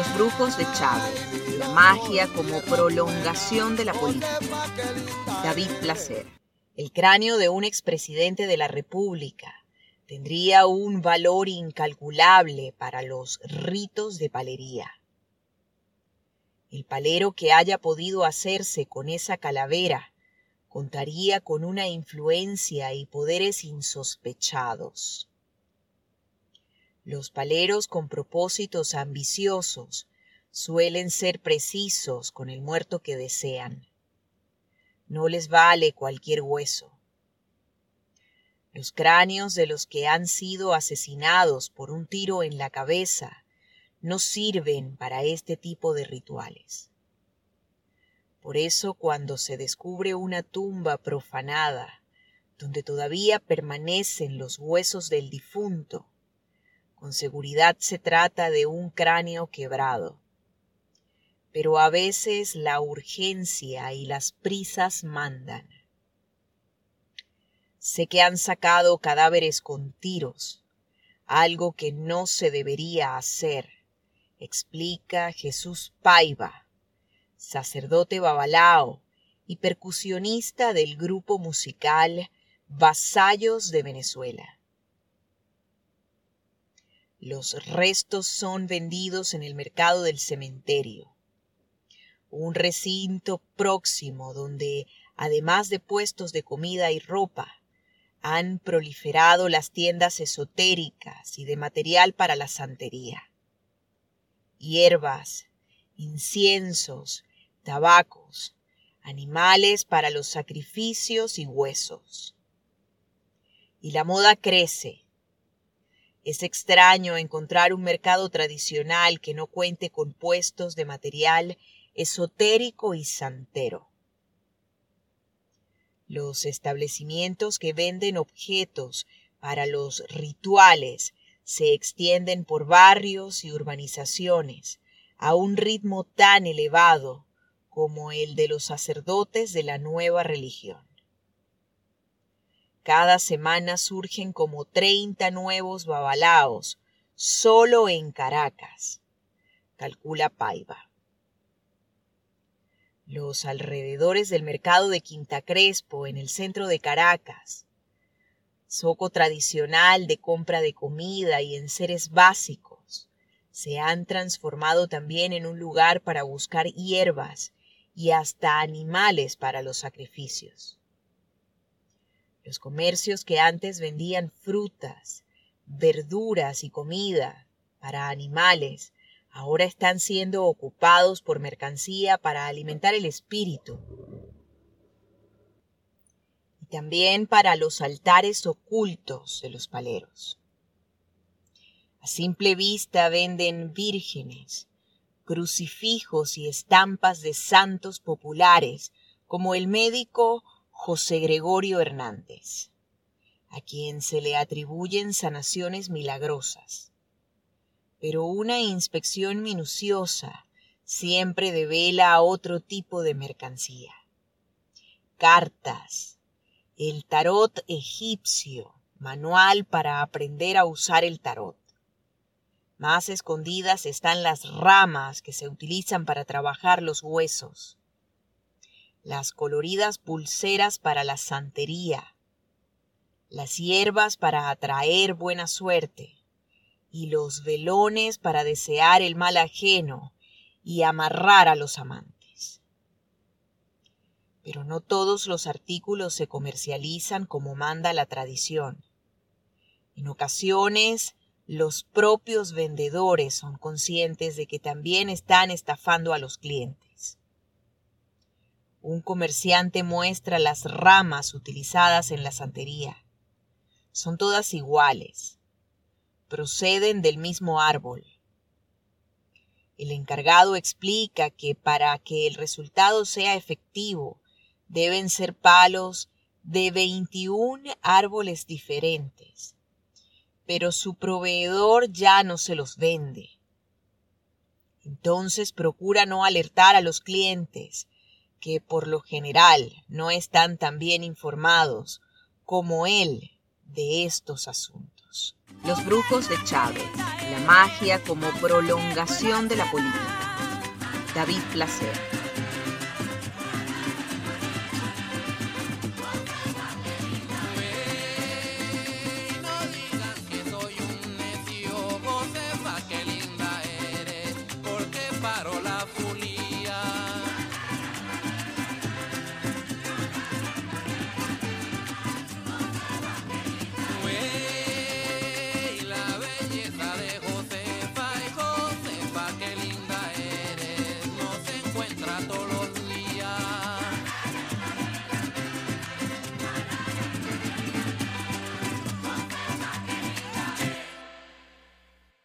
Los brujos de Chávez, la magia como prolongación de la política. David Placer. El cráneo de un expresidente de la República tendría un valor incalculable para los ritos de palería. El palero que haya podido hacerse con esa calavera contaría con una influencia y poderes insospechados. Los paleros con propósitos ambiciosos suelen ser precisos con el muerto que desean. No les vale cualquier hueso. Los cráneos de los que han sido asesinados por un tiro en la cabeza no sirven para este tipo de rituales. Por eso cuando se descubre una tumba profanada, donde todavía permanecen los huesos del difunto, con seguridad se trata de un cráneo quebrado. Pero a veces la urgencia y las prisas mandan. Sé que han sacado cadáveres con tiros, algo que no se debería hacer, explica Jesús Paiva, sacerdote babalao y percusionista del grupo musical Vasallos de Venezuela. Los restos son vendidos en el mercado del cementerio, un recinto próximo donde, además de puestos de comida y ropa, han proliferado las tiendas esotéricas y de material para la santería. Hierbas, inciensos, tabacos, animales para los sacrificios y huesos. Y la moda crece es extraño encontrar un mercado tradicional que no cuente con puestos de material esotérico y santero. Los establecimientos que venden objetos para los rituales se extienden por barrios y urbanizaciones a un ritmo tan elevado como el de los sacerdotes de la nueva religión. Cada semana surgen como 30 nuevos babalaos, solo en Caracas, calcula Paiva. Los alrededores del mercado de Quinta Crespo, en el centro de Caracas, soco tradicional de compra de comida y enseres básicos, se han transformado también en un lugar para buscar hierbas y hasta animales para los sacrificios. Los comercios que antes vendían frutas, verduras y comida para animales, ahora están siendo ocupados por mercancía para alimentar el espíritu. Y también para los altares ocultos de los paleros. A simple vista venden vírgenes, crucifijos y estampas de santos populares, como el médico José Gregorio Hernández, a quien se le atribuyen sanaciones milagrosas. Pero una inspección minuciosa siempre devela otro tipo de mercancía. Cartas, el tarot egipcio, manual para aprender a usar el tarot. Más escondidas están las ramas que se utilizan para trabajar los huesos las coloridas pulseras para la santería, las hierbas para atraer buena suerte, y los velones para desear el mal ajeno y amarrar a los amantes. Pero no todos los artículos se comercializan como manda la tradición. En ocasiones, los propios vendedores son conscientes de que también están estafando a los clientes. Un comerciante muestra las ramas utilizadas en la santería. Son todas iguales. Proceden del mismo árbol. El encargado explica que para que el resultado sea efectivo deben ser palos de 21 árboles diferentes, pero su proveedor ya no se los vende. Entonces procura no alertar a los clientes que por lo general no están tan bien informados como él de estos asuntos. Los brujos de Chávez, La magia como prolongación de la política. David Placer.